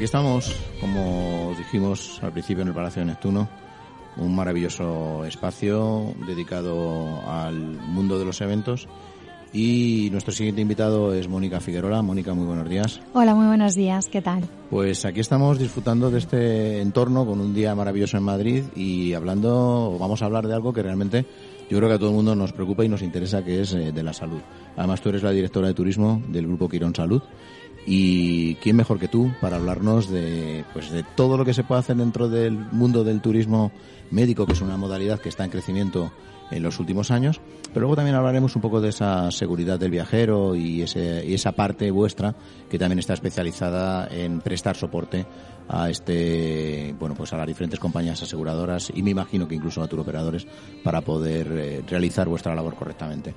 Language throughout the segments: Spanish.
Aquí estamos, como dijimos al principio en el Palacio de Neptuno, un maravilloso espacio dedicado al mundo de los eventos. Y nuestro siguiente invitado es Mónica Figueroa. Mónica, muy buenos días. Hola, muy buenos días. ¿Qué tal? Pues aquí estamos disfrutando de este entorno con un día maravilloso en Madrid y hablando, vamos a hablar de algo que realmente yo creo que a todo el mundo nos preocupa y nos interesa, que es eh, de la salud. Además, tú eres la directora de turismo del Grupo Quirón Salud y quién mejor que tú para hablarnos de, pues, de todo lo que se puede hacer dentro del mundo del turismo médico, que es una modalidad que está en crecimiento en los últimos años. Pero luego también hablaremos un poco de esa seguridad del viajero y, ese, y esa parte vuestra que también está especializada en prestar soporte a este, bueno, pues a las diferentes compañías aseguradoras y me imagino que incluso a turoperadores para poder eh, realizar vuestra labor correctamente.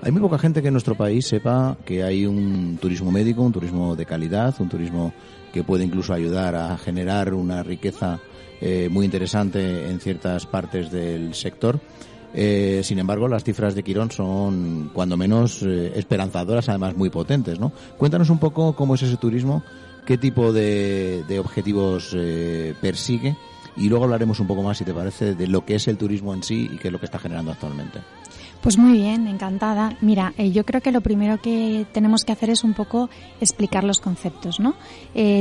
Hay muy poca gente que en nuestro país sepa que hay un turismo médico, un turismo de calidad, un turismo que puede incluso ayudar a generar una riqueza eh, muy interesante en ciertas partes del sector. Eh, sin embargo, las cifras de Quirón son, cuando menos, eh, esperanzadoras, además muy potentes, ¿no? Cuéntanos un poco cómo es ese turismo, qué tipo de, objetivos eh, persigue y luego hablaremos un poco más, si te parece, de lo que es el turismo en sí y qué es lo que está generando actualmente. Pues muy bien, encantada. Mira, yo creo que lo primero que tenemos que hacer es un poco explicar los conceptos, ¿no?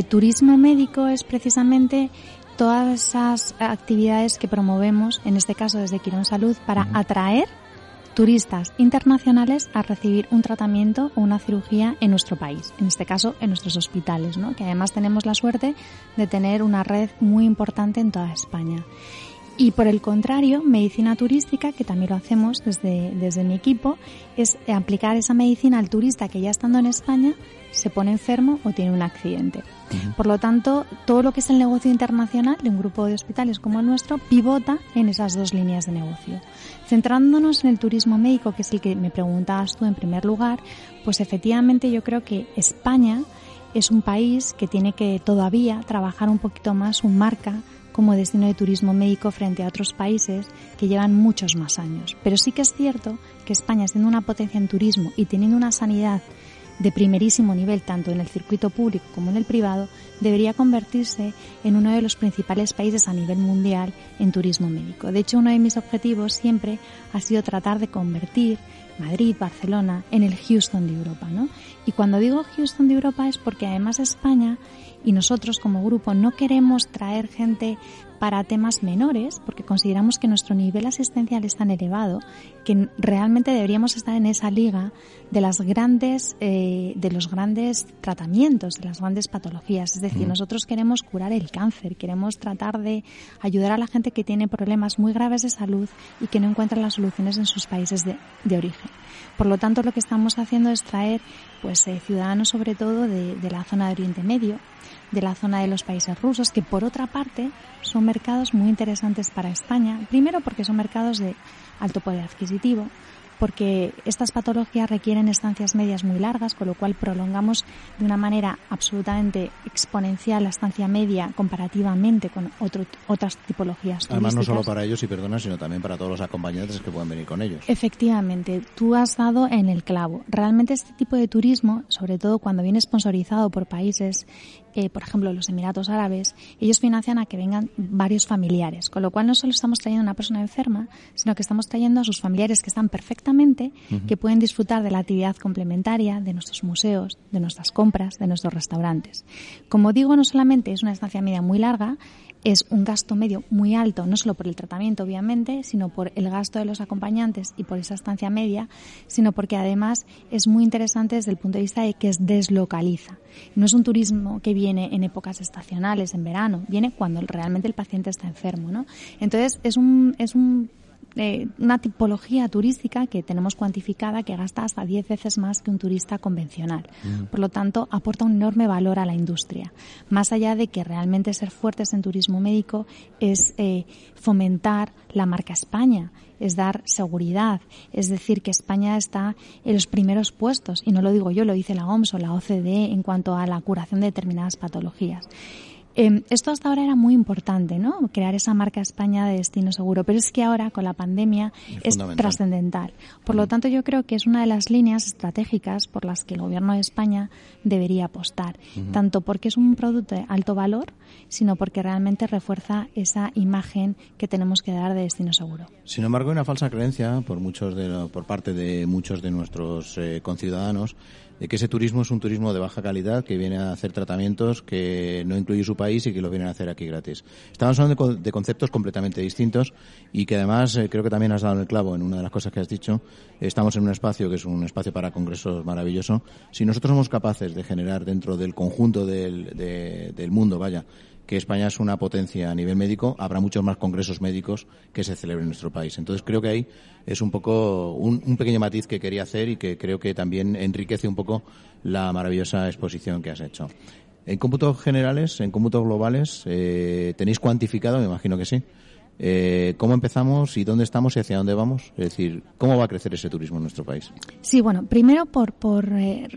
Turismo médico es precisamente todas esas actividades que promovemos, en este caso desde Quirón Salud, para atraer turistas internacionales a recibir un tratamiento o una cirugía en nuestro país, en este caso en nuestros hospitales, ¿no? que además tenemos la suerte de tener una red muy importante en toda España. Y por el contrario, medicina turística, que también lo hacemos desde, desde mi equipo, es aplicar esa medicina al turista que ya estando en España se pone enfermo o tiene un accidente. Por lo tanto, todo lo que es el negocio internacional de un grupo de hospitales como el nuestro pivota en esas dos líneas de negocio. Centrándonos en el turismo médico, que es el que me preguntabas tú en primer lugar, pues efectivamente yo creo que España es un país que tiene que todavía trabajar un poquito más su marca como destino de turismo médico frente a otros países que llevan muchos más años. Pero sí que es cierto que España, siendo una potencia en turismo y teniendo una sanidad de primerísimo nivel tanto en el circuito público como en el privado, debería convertirse en uno de los principales países a nivel mundial en turismo médico. De hecho, uno de mis objetivos siempre ha sido tratar de convertir Madrid, Barcelona en el Houston de Europa, ¿no? Y cuando digo Houston de Europa es porque además España y nosotros como grupo no queremos traer gente para temas menores porque consideramos que nuestro nivel asistencial es tan elevado que realmente deberíamos estar en esa liga de las grandes eh, de los grandes tratamientos de las grandes patologías. Es decir nosotros queremos curar el cáncer queremos tratar de ayudar a la gente que tiene problemas muy graves de salud y que no encuentra las soluciones en sus países de, de origen. Por lo tanto lo que estamos haciendo es traer pues eh, ciudadanos sobre todo de, de la zona de Oriente Medio de la zona de los países rusos, que por otra parte son mercados muy interesantes para España, primero porque son mercados de alto poder adquisitivo, porque estas patologías requieren estancias medias muy largas, con lo cual prolongamos de una manera absolutamente exponencial la estancia media comparativamente con otras tipologías. Además, no solo para ellos, y perdona, sino también para todos los acompañantes que pueden venir con ellos. Efectivamente, tú has dado en el clavo. Realmente este tipo de turismo, sobre todo cuando viene sponsorizado por países eh, por ejemplo, los Emiratos Árabes, ellos financian a que vengan varios familiares, con lo cual no solo estamos trayendo a una persona enferma, sino que estamos trayendo a sus familiares que están perfectamente, que pueden disfrutar de la actividad complementaria, de nuestros museos, de nuestras compras, de nuestros restaurantes. Como digo, no solamente es una estancia media muy larga, es un gasto medio muy alto, no solo por el tratamiento, obviamente, sino por el gasto de los acompañantes y por esa estancia media, sino porque además es muy interesante desde el punto de vista de que es deslocaliza. No es un turismo que viene en épocas estacionales, en verano, viene cuando realmente el paciente está enfermo, ¿no? Entonces es un, es un eh, una tipología turística que tenemos cuantificada que gasta hasta 10 veces más que un turista convencional. Mm. Por lo tanto, aporta un enorme valor a la industria. Más allá de que realmente ser fuertes en turismo médico es eh, fomentar la marca España, es dar seguridad, es decir, que España está en los primeros puestos, y no lo digo yo, lo dice la OMS o la OCDE en cuanto a la curación de determinadas patologías. Eh, esto hasta ahora era muy importante, ¿no? Crear esa marca España de destino seguro, pero es que ahora con la pandemia es, trascendental. Por lo tanto, yo creo que es una de las líneas estratégicas por las que el Gobierno de España debería apostar, tanto porque es un producto de alto valor, sino porque realmente refuerza esa imagen que tenemos que dar de destino seguro. Sin embargo, hay una falsa creencia por muchos de, por parte de muchos de nuestros eh, conciudadanos de que ese turismo es un turismo de baja calidad que viene a hacer tratamientos que no incluye su país y que lo vienen a hacer aquí gratis. Estamos hablando de, conceptos completamente distintos y que además eh, creo que también has dado el clavo en una de las cosas que has dicho. Estamos en un espacio que es un espacio para congresos maravilloso. Si nosotros somos capaces de generar dentro del conjunto del, del mundo, vaya, que España es una potencia a nivel médico, habrá muchos más congresos médicos que se celebren en nuestro país. Entonces creo que ahí es un poco un, pequeño matiz que quería hacer y que creo que también enriquece un poco la maravillosa exposición que has hecho. En cómputos generales, en cómputos globales, eh, ¿tenéis cuantificado? Me imagino que sí. Eh, ¿Cómo empezamos y dónde estamos y hacia dónde vamos? Es decir, ¿cómo va a crecer ese turismo en nuestro país? Sí, bueno, primero por, por eh,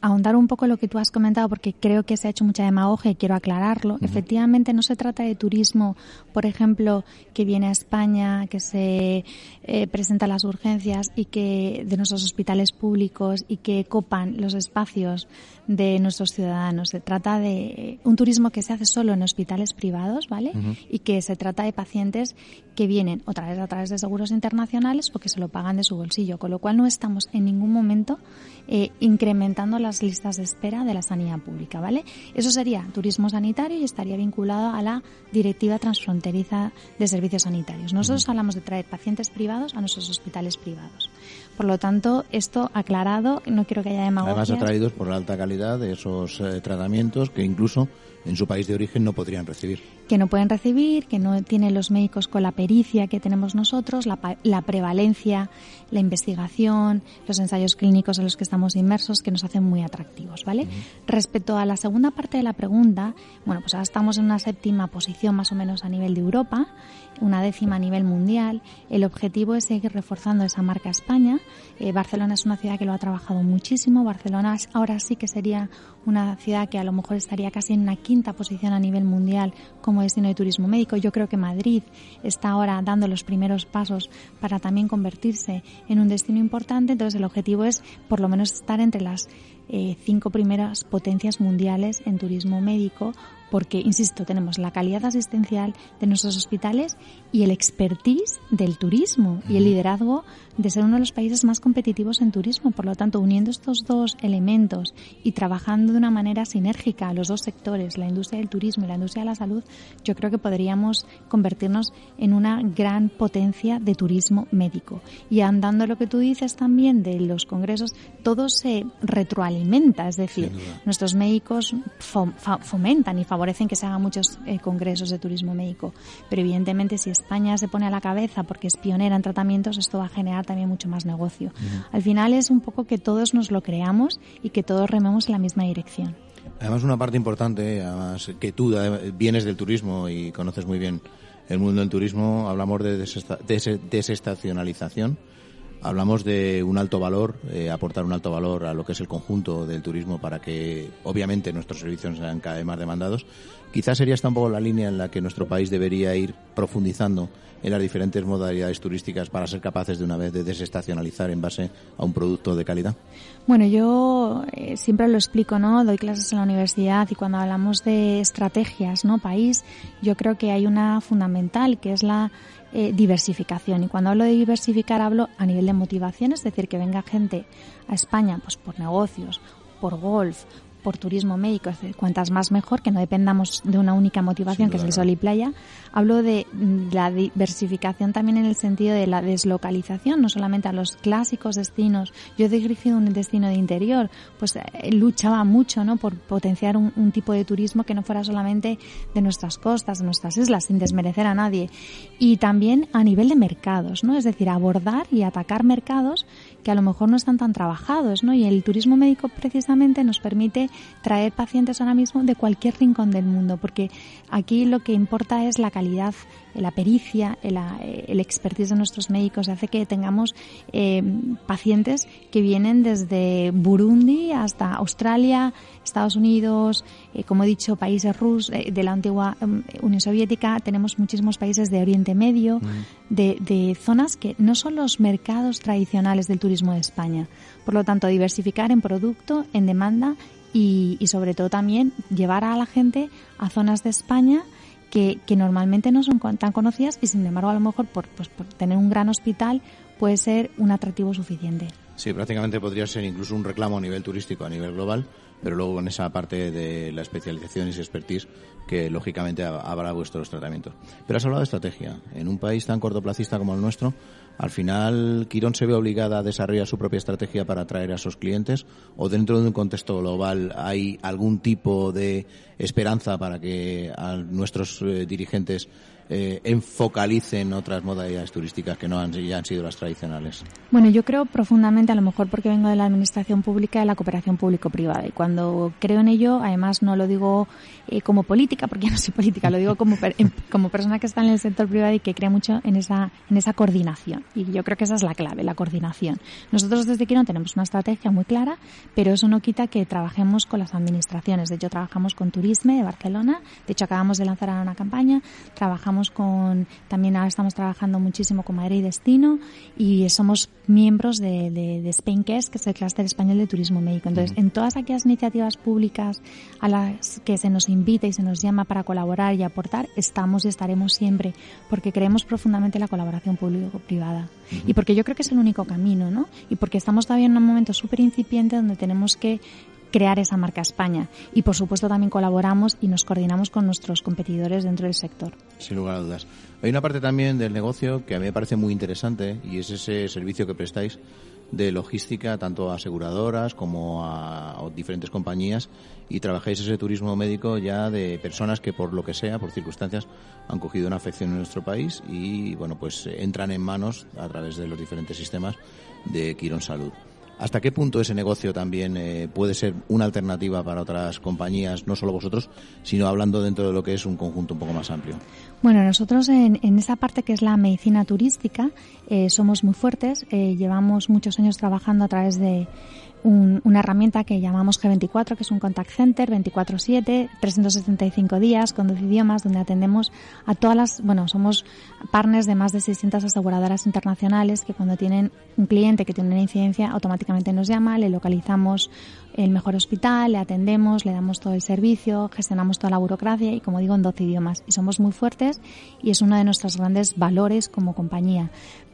ahondar un poco lo que tú has comentado, porque creo que se ha hecho mucha demagogia y quiero aclararlo. Efectivamente, no se trata de turismo, por ejemplo, que viene a España, que se eh, presenta las urgencias y que de nuestros hospitales públicos y que copan los espacios de nuestros ciudadanos. Se trata de un turismo que se hace solo en hospitales privados, ¿vale? Y que se trata de pacientes que vienen otra vez a través de seguros internacionales o que se lo pagan de su bolsillo, con lo cual no estamos en ningún momento eh, incrementando las listas de espera de la sanidad pública, ¿vale? Eso sería turismo sanitario y estaría vinculado a la directiva transfronteriza de servicios sanitarios. Nosotros hablamos de traer pacientes privados a nuestros hospitales privados. Por lo tanto, esto aclarado, no quiero que haya demagogia. Además, atraídos por la alta calidad de esos eh, tratamientos que incluso en su país de origen no podrían recibir. Que no pueden recibir, que no tienen los médicos con la pericia que tenemos nosotros, la, la prevalencia, la investigación, los ensayos clínicos en los que estamos inmersos, que nos hacen muy atractivos, ¿vale? Respecto a la segunda parte de la pregunta, bueno, pues ahora estamos en una séptima posición más o menos a nivel de Europa, una décima a nivel mundial. El objetivo es seguir reforzando esa marca España. Eh, Barcelona es una ciudad que lo ha trabajado muchísimo. Barcelona ahora sí que sería una ciudad que a lo mejor estaría casi en una quinta posición a nivel mundial como destino de turismo médico. Yo creo que Madrid está ahora dando los primeros pasos para también convertirse en un destino importante. Entonces el objetivo es por lo menos estar entre las eh, cinco primeras potencias mundiales en turismo médico porque, insisto, tenemos la calidad asistencial de nuestros hospitales y el expertise del turismo y el liderazgo de ser uno de los países más competitivos en turismo. Por lo tanto, uniendo estos dos elementos y trabajando de una manera sinérgica los dos sectores, la industria del turismo y la industria de la salud, yo creo que podríamos convertirnos en una gran potencia de turismo médico. Y andando lo que tú dices también de los congresos, todo se retroalimenta, es decir, nuestros médicos fomentan y favorecen que se hagan muchos eh, congresos de turismo médico. Pero evidentemente si España se pone a la cabeza porque es pionera en tratamientos, esto va a generar también mucho más negocio. Al final es un poco que todos nos lo creamos y que todos rememos en la misma dirección. Además, una parte importante, además que tú vienes del turismo y conoces muy bien el mundo del turismo, hablamos de desestacionalización, hablamos de un alto valor, eh, aportar un alto valor a lo que es el conjunto del turismo para que, obviamente, nuestros servicios sean cada vez más demandados. Quizás sería esta un poco la línea en la que nuestro país debería ir profundizando en las diferentes modalidades turísticas para ser capaces de una vez de desestacionalizar en base a un producto de calidad? Bueno, yo eh, siempre lo explico, ¿no? Doy clases en la universidad y cuando hablamos de estrategias, ¿no? País, yo creo que hay una fundamental que es la eh, diversificación. Y cuando hablo de diversificar hablo a nivel de motivación, es decir, que venga gente a España pues por negocios, por golf, por turismo médico, cuantas más mejor, que no dependamos de una única motivación, que es el sol y playa. Hablo de mm, la diversificación también en el sentido de la deslocalización, no solamente a los clásicos destinos. Yo he dirigido un destino de interior, pues eh, luchaba mucho, ¿no? Por potenciar un, un tipo de turismo que no fuera solamente de nuestras costas, de nuestras islas, sin desmerecer a nadie. Y también a nivel de mercados, ¿no? Es decir, abordar y atacar mercados que a lo mejor no están tan trabajados, ¿no? Y el turismo médico precisamente nos permite traer pacientes ahora mismo de cualquier rincón del mundo, porque aquí lo que importa es la calidad la pericia, el, expertise de nuestros médicos hace que tengamos eh, pacientes que vienen desde Burundi hasta Australia, Estados Unidos, eh, como he dicho, países rusos, eh, de la antigua um, Unión Soviética, tenemos muchísimos países de Oriente Medio, mm. De, de zonas que no son los mercados tradicionales del turismo de España. Por lo tanto, diversificar en producto, en demanda y, y sobre todo también llevar a la gente a zonas de España que, que normalmente no son tan conocidas y sin embargo a lo mejor por, pues, por tener un gran hospital puede ser un atractivo suficiente. Sí, prácticamente podría ser incluso un reclamo a nivel turístico, a nivel global, pero luego en esa parte de la especialización y expertise que lógicamente habrá vuestros tratamientos. Pero has hablado de estrategia. En un país tan cortoplacista como el nuestro, al final, Quirón se ve obligada a desarrollar su propia estrategia para atraer a sus clientes o dentro de un contexto global hay algún tipo de esperanza para que nuestros eh, dirigentes eh, enfocalicen otras modalidades turísticas que no han, ya han sido las tradicionales? Bueno, yo creo profundamente, a lo mejor porque vengo de la administración pública, de la cooperación público-privada. Y cuando creo en ello, además no lo digo eh, como política, porque ya no soy política, lo digo como, como persona que está en el sector privado y que cree mucho en esa, en esa coordinación. Y yo creo que esa es la clave, la coordinación. Nosotros desde no tenemos una estrategia muy clara, pero eso no quita que trabajemos con las administraciones. De hecho, trabajamos con Turisme de Barcelona. De hecho, acabamos de lanzar una campaña. Trabajamos con, también ahora estamos trabajando muchísimo con Madrid Destino y somos miembros de, de, de que es el clúster español de turismo médico. Entonces, en todas aquellas iniciativas públicas a las que se nos invita y se nos llama para colaborar y aportar, estamos y estaremos siempre, porque creemos profundamente en la colaboración público-privada. Y porque yo creo que es el único camino, ¿no? Y porque estamos todavía en un momento súper incipiente donde tenemos que crear esa marca España. Y por supuesto también colaboramos y nos coordinamos con nuestros competidores dentro del sector. Sin lugar a dudas. Hay una parte también del negocio que a mí me parece muy interesante y es ese servicio que prestáis de logística tanto a aseguradoras como a, diferentes compañías y trabajáis ese turismo médico ya de personas que por lo que sea, por circunstancias, han cogido una afección en nuestro país y bueno, pues entran en manos a través de los diferentes sistemas de Quirón Salud. ¿Hasta qué punto ese negocio también eh, puede ser una alternativa para otras compañías, no solo vosotros, sino hablando dentro de lo que es un conjunto un poco más amplio? Bueno, nosotros en, esa parte que es la medicina turística eh, somos muy fuertes. Eh, llevamos muchos años trabajando a través de una herramienta que llamamos G24, que es un contact center 24/7, 375 días con 12 idiomas, donde atendemos a todas las, bueno, somos partners de más de 600 aseguradoras internacionales que cuando tienen un cliente que tiene una incidencia automáticamente nos llama, le localizamos el mejor hospital, le atendemos, le damos todo el servicio, gestionamos toda la burocracia y como digo en 12 idiomas. Y somos muy fuertes y es uno de nuestros grandes valores como compañía.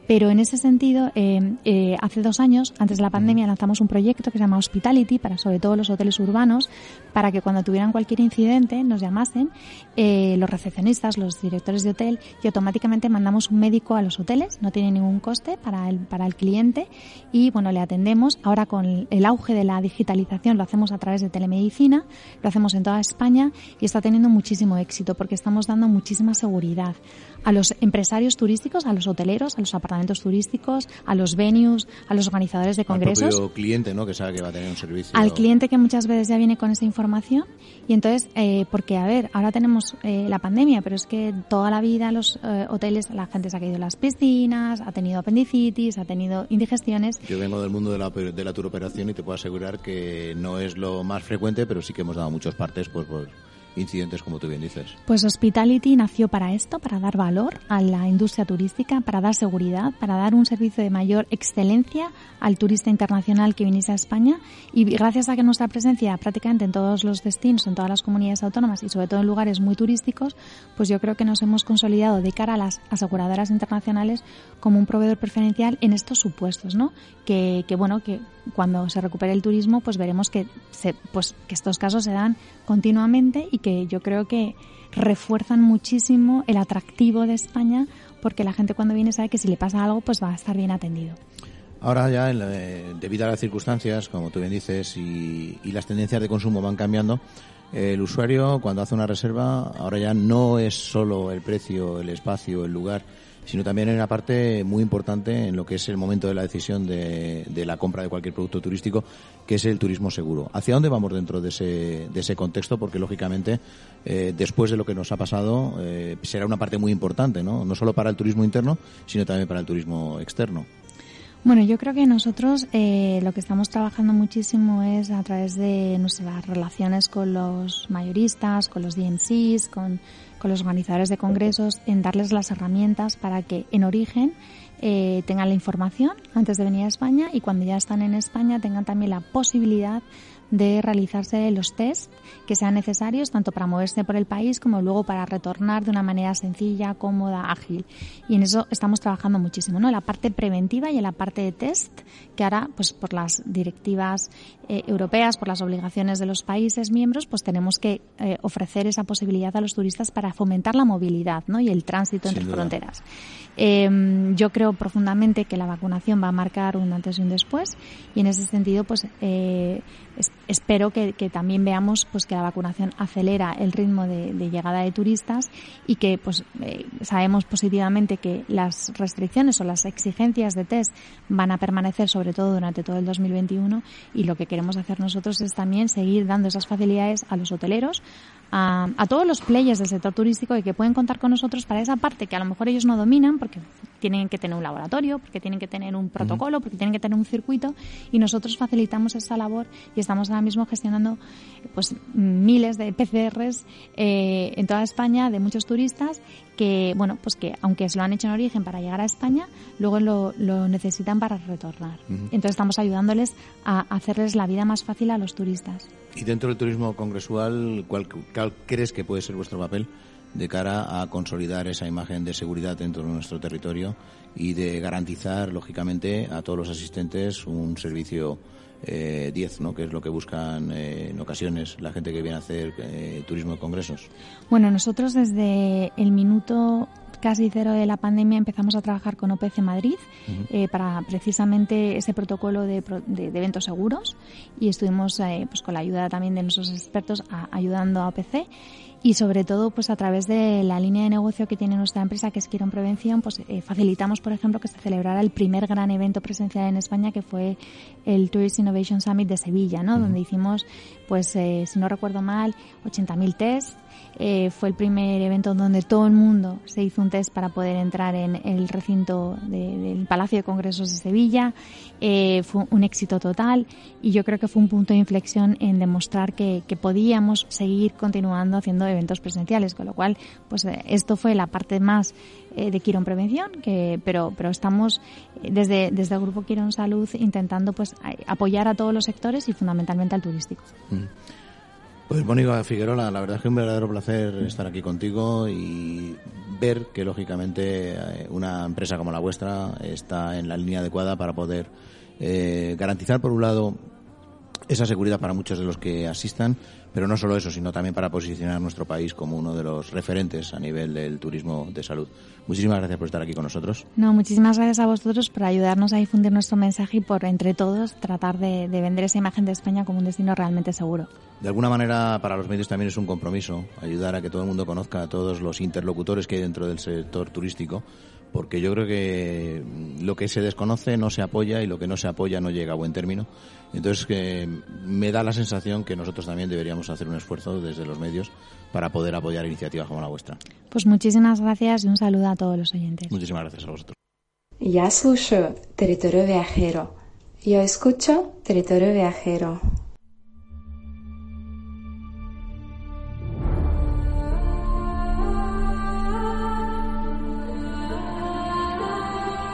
Pero en ese sentido, eh, eh, hace dos años, antes de la pandemia, lanzamos un proyecto que se llama Hospitality para sobre todo los hoteles urbanos, para que cuando tuvieran cualquier incidente nos llamasen eh, los recepcionistas, los directores de hotel y automáticamente mandamos un médico a los hoteles, no tiene ningún coste para el, para el cliente y bueno, le atendemos. Ahora con el auge de la digitalización lo hacemos a través de telemedicina, lo hacemos en toda España y está teniendo muchísimo éxito porque estamos dando muchísima seguridad a los empresarios turísticos, a los hoteleros, a los apartamentos turísticos, a los venues, a los organizadores de congresos. Al cliente, ¿no? Que sabe que va a tener un servicio. Al cliente que muchas veces ya viene con esa información. Y entonces, eh, porque, a ver, ahora tenemos eh, la pandemia, pero es que toda la vida los eh, hoteles, la gente se ha caído en las piscinas, ha tenido apendicitis, ha tenido indigestiones. Yo vengo del mundo de la, de la turoperación y te puedo asegurar que no es lo más frecuente, pero sí que hemos dado muchos partes pues, por incidentes, como tú bien dices. Pues Hospitality nació para esto, para dar valor a la industria turística, para dar seguridad, para dar un servicio de mayor excelencia al turista internacional que viniese a España y gracias a que nuestra presencia prácticamente en todos los destinos, en todas las comunidades autónomas y sobre todo en lugares muy turísticos, pues yo creo que nos hemos consolidado de cara a las aseguradoras internacionales como un proveedor preferencial en estos supuestos, ¿no? Que, que bueno, que cuando se recupere el turismo, pues veremos que, se, pues, que estos casos se dan continuamente y que yo creo que refuerzan muchísimo el atractivo de España porque la gente cuando viene sabe que si le pasa algo, pues va a estar bien atendido. Ahora ya, debido a las circunstancias, como tú bien dices, y, y las tendencias de consumo van cambiando, el usuario cuando hace una reserva ahora ya no es solo el precio, el espacio, el lugar, sino también en una parte muy importante en lo que es el momento de la decisión de, de la compra de cualquier producto turístico, que es el turismo seguro. ¿Hacia dónde vamos dentro de ese, de ese contexto? Porque, lógicamente, eh, después de lo que nos ha pasado, eh, será una parte muy importante, ¿no? No solo para el turismo interno, sino también para el turismo externo. Bueno, yo creo que nosotros eh, lo que estamos trabajando muchísimo es a través de nuestras relaciones con los mayoristas, con los DMCs, con, con los organizadores de congresos, en darles las herramientas para que en origen eh, tengan la información antes de venir a España y cuando ya están en España tengan también la posibilidad de realizarse los test que sean necesarios tanto para moverse por el país como luego para retornar de una manera sencilla, cómoda, ágil. Y en eso estamos trabajando muchísimo, ¿no? En la parte preventiva y en la parte de test, que ahora, pues por las directivas eh, europeas, por las obligaciones de los países miembros, pues tenemos que eh, ofrecer esa posibilidad a los turistas para fomentar la movilidad, ¿no? Y el tránsito entre fronteras. Eh, yo creo profundamente que la vacunación va a marcar un antes y un después y en ese sentido, pues eh, espero que, también veamos pues que la vacunación acelera el ritmo de, llegada de turistas y que pues eh, sabemos positivamente que las restricciones o las exigencias de test van a permanecer sobre todo durante todo el 2021 y lo que queremos hacer nosotros es también seguir dando esas facilidades a los hoteleros, a, a, todos los players del sector turístico y que pueden contar con nosotros para esa parte que a lo mejor ellos no dominan porque tienen que tener un laboratorio, porque tienen que tener un protocolo, porque tienen que tener un circuito y nosotros facilitamos esa labor y estamos ahora mismo gestionando pues miles de PCRs eh, en toda España de muchos turistas que bueno pues que aunque se lo han hecho en origen para llegar a España luego lo, lo necesitan para retornar. Entonces estamos ayudándoles a hacerles la vida más fácil a los turistas y dentro del turismo congresual cuál crees que puede ser vuestro papel de cara a consolidar esa imagen de seguridad dentro de nuestro territorio y de garantizar, lógicamente, a todos los asistentes un servicio eh, 10, ¿no? que es lo que buscan eh, en ocasiones la gente que viene a hacer eh, turismo de congresos. Bueno, nosotros desde el minuto casi cero de la pandemia empezamos a trabajar con OPC Madrid eh, para precisamente ese protocolo de, eventos seguros y estuvimos pues con la ayuda también de nuestros expertos ayudando a OPC y sobre todo pues a través de la línea de negocio que tiene nuestra empresa que es Quirón Prevención pues eh, facilitamos por ejemplo que se celebrara el primer gran evento presencial en España que fue el Tourist Innovation Summit de Sevilla ¿no? donde hicimos pues eh, si no recuerdo mal 80.000 test eh, fue el primer evento donde todo el mundo se hizo un test para poder entrar en el recinto del Palacio de Congresos de Sevilla. Eh, fue un éxito total y yo creo que fue un punto de inflexión en demostrar que, podíamos seguir continuando haciendo eventos presenciales, con lo cual, pues eh, esto fue la parte más de Quirón Prevención, que, pero, pero estamos desde, desde el Grupo Quirón Salud intentando pues apoyar a todos los sectores y fundamentalmente al turístico. Mm. Pues Mónica Figueroa, la verdad es que es un verdadero placer estar aquí contigo y ver que lógicamente eh, una empresa como la vuestra está en la línea adecuada para poder eh, garantizar por un lado esa seguridad para muchos de los que asistan, pero no solo eso, sino también para posicionar nuestro país como uno de los referentes a nivel del turismo de salud. Muchísimas gracias por estar aquí con nosotros. No, muchísimas gracias a vosotros por ayudarnos a difundir nuestro mensaje y por, entre todos, tratar de, vender esa imagen de España como un destino realmente seguro. De alguna manera, para los medios también es un compromiso ayudar a que todo el mundo conozca a todos los interlocutores que hay dentro del sector turístico porque yo creo que lo que se desconoce no se apoya y lo que no se apoya no llega a buen término. Entonces que me da la sensación que nosotros también deberíamos hacer un esfuerzo desde los medios para poder apoyar iniciativas como la vuestra. Pues muchísimas gracias y un saludo a todos los oyentes. Muchísimas gracias a vosotros. Ya escucho Territorio Viajero. Yo escucho Territorio Viajero.